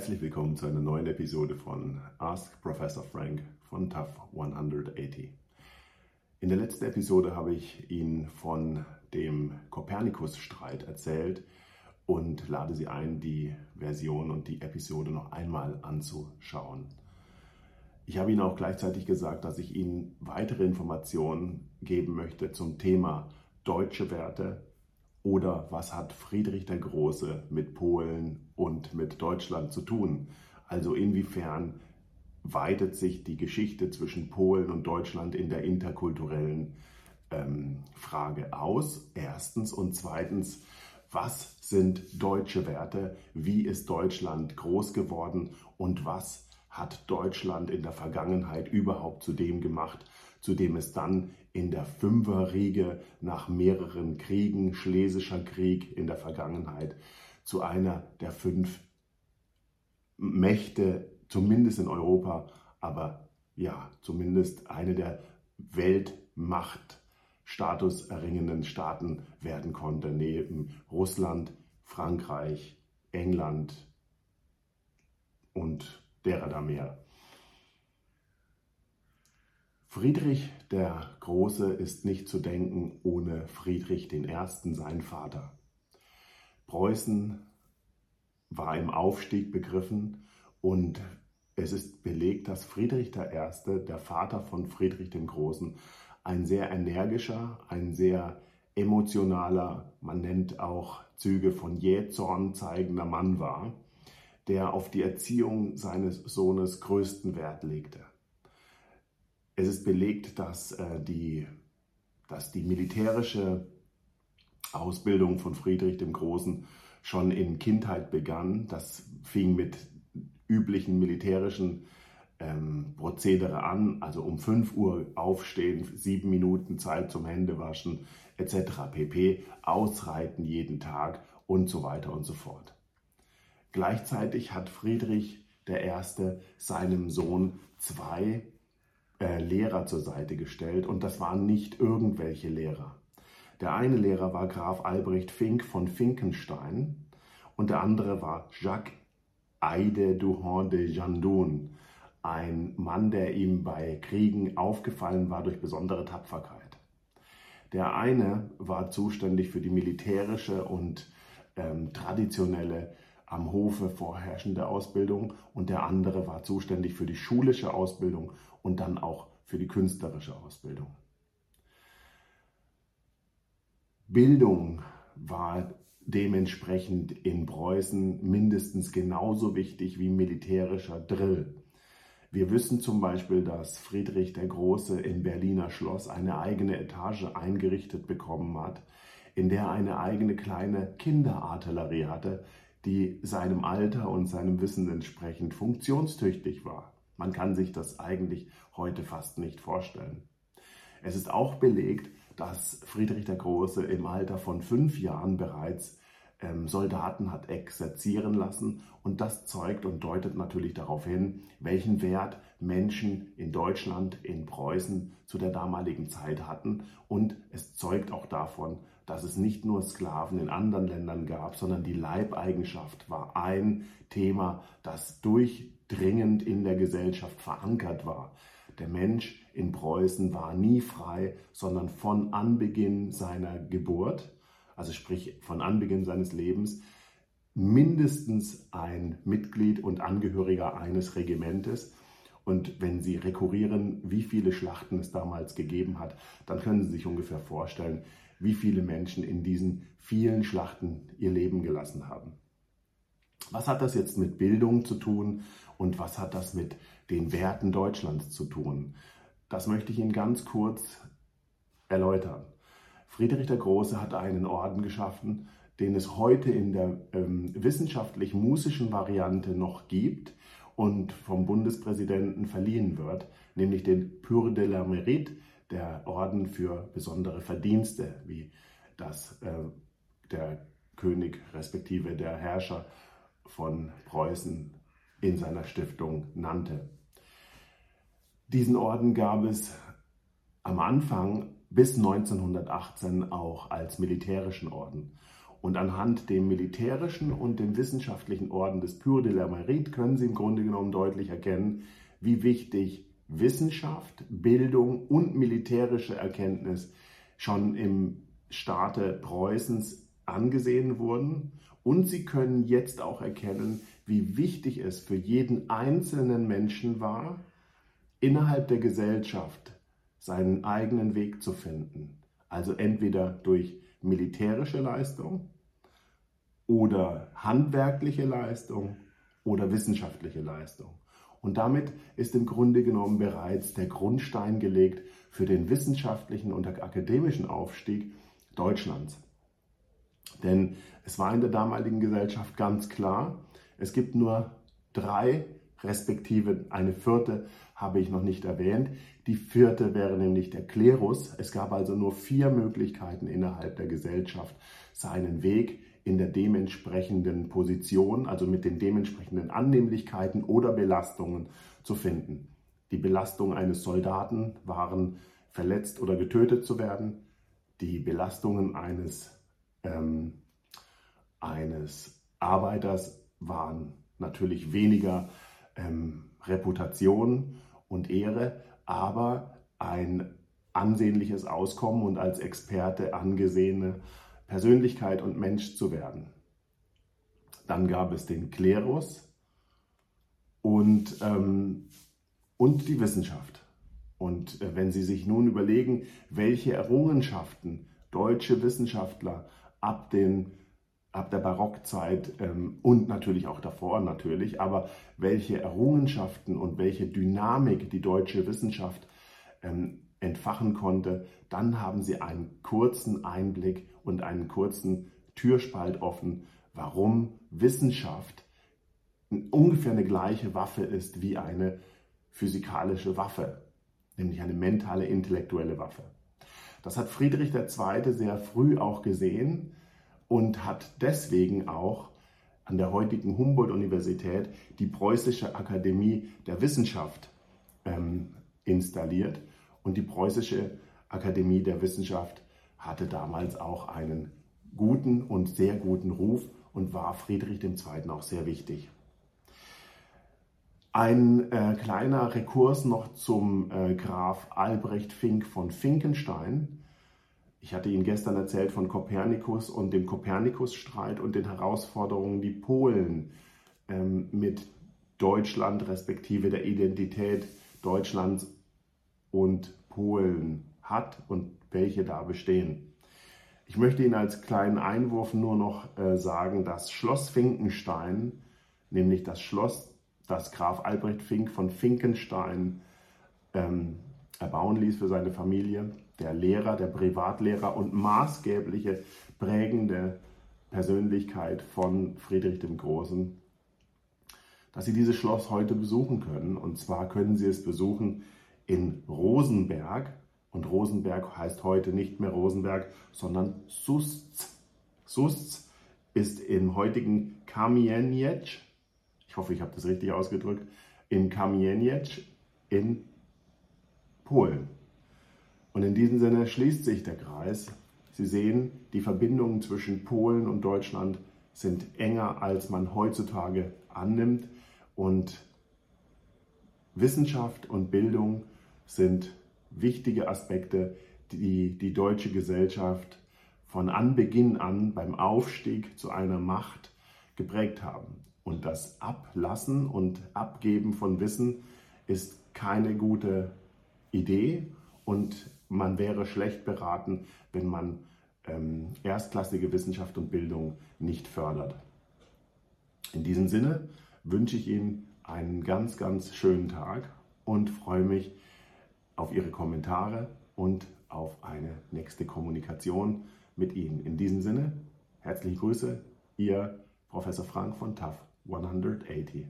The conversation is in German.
Herzlich willkommen zu einer neuen Episode von Ask Professor Frank von TAF 180. In der letzten Episode habe ich Ihnen von dem Kopernikus-Streit erzählt und lade Sie ein, die Version und die Episode noch einmal anzuschauen. Ich habe Ihnen auch gleichzeitig gesagt, dass ich Ihnen weitere Informationen geben möchte zum Thema deutsche Werte, oder was hat Friedrich der Große mit Polen und mit Deutschland zu tun? Also inwiefern weitet sich die Geschichte zwischen Polen und Deutschland in der interkulturellen ähm, Frage aus? Erstens. Und zweitens, was sind deutsche Werte? Wie ist Deutschland groß geworden? Und was hat Deutschland in der Vergangenheit überhaupt zu dem gemacht, zu dem es dann in der Fünferriege nach mehreren Kriegen, Schlesischer Krieg in der Vergangenheit, zu einer der fünf Mächte, zumindest in Europa, aber ja, zumindest eine der Weltmachtstatus erringenden Staaten werden konnte, neben Russland, Frankreich, England und derer da mehr. Friedrich der Große ist nicht zu denken ohne Friedrich I., sein Vater. Preußen war im Aufstieg begriffen und es ist belegt, dass Friedrich I., der Vater von Friedrich dem Großen, ein sehr energischer, ein sehr emotionaler, man nennt auch Züge von Jähzorn zeigender Mann war, der auf die Erziehung seines Sohnes größten Wert legte. Es ist belegt, dass, äh, die, dass die militärische Ausbildung von Friedrich dem Großen schon in Kindheit begann. Das fing mit üblichen militärischen ähm, Prozedere an, also um 5 Uhr aufstehen, sieben Minuten Zeit zum Händewaschen etc. pp, ausreiten jeden Tag und so weiter und so fort. Gleichzeitig hat Friedrich I. seinem Sohn zwei Lehrer zur Seite gestellt und das waren nicht irgendwelche Lehrer. Der eine Lehrer war Graf Albrecht Fink von Finkenstein und der andere war Jacques Aide Duhon de Jandon, ein Mann, der ihm bei Kriegen aufgefallen war durch besondere Tapferkeit. Der eine war zuständig für die militärische und ähm, traditionelle am Hofe vorherrschende Ausbildung und der andere war zuständig für die schulische Ausbildung und dann auch für die künstlerische Ausbildung. Bildung war dementsprechend in Preußen mindestens genauso wichtig wie militärischer Drill. Wir wissen zum Beispiel, dass Friedrich der Große im Berliner Schloss eine eigene Etage eingerichtet bekommen hat, in der eine eigene kleine Kinderartillerie hatte, die seinem Alter und seinem Wissen entsprechend funktionstüchtig war. Man kann sich das eigentlich heute fast nicht vorstellen. Es ist auch belegt, dass Friedrich der Große im Alter von fünf Jahren bereits ähm, Soldaten hat exerzieren lassen und das zeugt und deutet natürlich darauf hin, welchen Wert Menschen in Deutschland, in Preußen zu der damaligen Zeit hatten und es zeugt auch davon, dass es nicht nur Sklaven in anderen Ländern gab, sondern die Leibeigenschaft war ein Thema, das durchdringend in der Gesellschaft verankert war. Der Mensch in Preußen war nie frei, sondern von Anbeginn seiner Geburt, also sprich von Anbeginn seines Lebens, mindestens ein Mitglied und Angehöriger eines Regimentes. Und wenn Sie rekurrieren, wie viele Schlachten es damals gegeben hat, dann können Sie sich ungefähr vorstellen, wie viele Menschen in diesen vielen Schlachten ihr Leben gelassen haben. Was hat das jetzt mit Bildung zu tun und was hat das mit den Werten Deutschlands zu tun? Das möchte ich Ihnen ganz kurz erläutern. Friedrich der Große hat einen Orden geschaffen, den es heute in der ähm, wissenschaftlich-musischen Variante noch gibt und vom Bundespräsidenten verliehen wird, nämlich den Pur de la Mérite, der Orden für besondere Verdienste, wie das äh, der König respektive der Herrscher von Preußen in seiner Stiftung nannte. Diesen Orden gab es am Anfang bis 1918 auch als militärischen Orden. Und anhand dem militärischen und dem wissenschaftlichen Orden des Pure de la Mérite können Sie im Grunde genommen deutlich erkennen, wie wichtig Wissenschaft, Bildung und militärische Erkenntnis schon im Staate Preußens angesehen wurden. Und Sie können jetzt auch erkennen, wie wichtig es für jeden einzelnen Menschen war, innerhalb der Gesellschaft seinen eigenen Weg zu finden. Also entweder durch militärische Leistung oder handwerkliche Leistung oder wissenschaftliche Leistung. Und damit ist im Grunde genommen bereits der Grundstein gelegt für den wissenschaftlichen und akademischen Aufstieg Deutschlands. Denn es war in der damaligen Gesellschaft ganz klar, es gibt nur drei, respektive eine vierte habe ich noch nicht erwähnt. Die vierte wäre nämlich der Klerus. Es gab also nur vier Möglichkeiten innerhalb der Gesellschaft, seinen Weg in der dementsprechenden Position, also mit den dementsprechenden Annehmlichkeiten oder Belastungen zu finden. Die Belastungen eines Soldaten waren verletzt oder getötet zu werden. Die Belastungen eines, ähm, eines Arbeiters waren natürlich weniger ähm, Reputation und Ehre, aber ein ansehnliches Auskommen und als Experte angesehene Persönlichkeit und Mensch zu werden. Dann gab es den Klerus und, ähm, und die Wissenschaft. Und äh, wenn Sie sich nun überlegen, welche Errungenschaften deutsche Wissenschaftler ab, den, ab der Barockzeit ähm, und natürlich auch davor natürlich, aber welche Errungenschaften und welche Dynamik die deutsche Wissenschaft ähm, entfachen konnte, dann haben Sie einen kurzen Einblick und einen kurzen Türspalt offen, warum Wissenschaft ungefähr eine gleiche Waffe ist wie eine physikalische Waffe, nämlich eine mentale, intellektuelle Waffe. Das hat Friedrich II. sehr früh auch gesehen und hat deswegen auch an der heutigen Humboldt-Universität die Preußische Akademie der Wissenschaft ähm, installiert. Und die Preußische Akademie der Wissenschaft hatte damals auch einen guten und sehr guten Ruf und war Friedrich II. auch sehr wichtig. Ein äh, kleiner Rekurs noch zum äh, Graf Albrecht Fink von Finkenstein. Ich hatte Ihnen gestern erzählt von Kopernikus und dem Kopernikus-Streit und den Herausforderungen, die Polen ähm, mit Deutschland respektive der Identität Deutschlands und Polen hat und welche da bestehen. Ich möchte Ihnen als kleinen Einwurf nur noch äh, sagen, dass Schloss Finkenstein, nämlich das Schloss, das Graf Albrecht Fink von Finkenstein ähm, erbauen ließ für seine Familie, der Lehrer, der Privatlehrer und maßgebliche prägende Persönlichkeit von Friedrich dem Großen, dass Sie dieses Schloss heute besuchen können. Und zwar können Sie es besuchen in Rosenberg. Und Rosenberg heißt heute nicht mehr Rosenberg, sondern Sustz. Sustz ist im heutigen Kamieniec, ich hoffe, ich habe das richtig ausgedrückt, in Kamieniec in Polen. Und in diesem Sinne schließt sich der Kreis. Sie sehen, die Verbindungen zwischen Polen und Deutschland sind enger, als man heutzutage annimmt. Und Wissenschaft und Bildung sind wichtige Aspekte, die die deutsche Gesellschaft von Anbeginn an beim Aufstieg zu einer Macht geprägt haben. Und das Ablassen und Abgeben von Wissen ist keine gute Idee und man wäre schlecht beraten, wenn man ähm, erstklassige Wissenschaft und Bildung nicht fördert. In diesem Sinne wünsche ich Ihnen einen ganz, ganz schönen Tag und freue mich, auf Ihre Kommentare und auf eine nächste Kommunikation mit Ihnen. In diesem Sinne, herzliche Grüße, Ihr Professor Frank von TAF 180.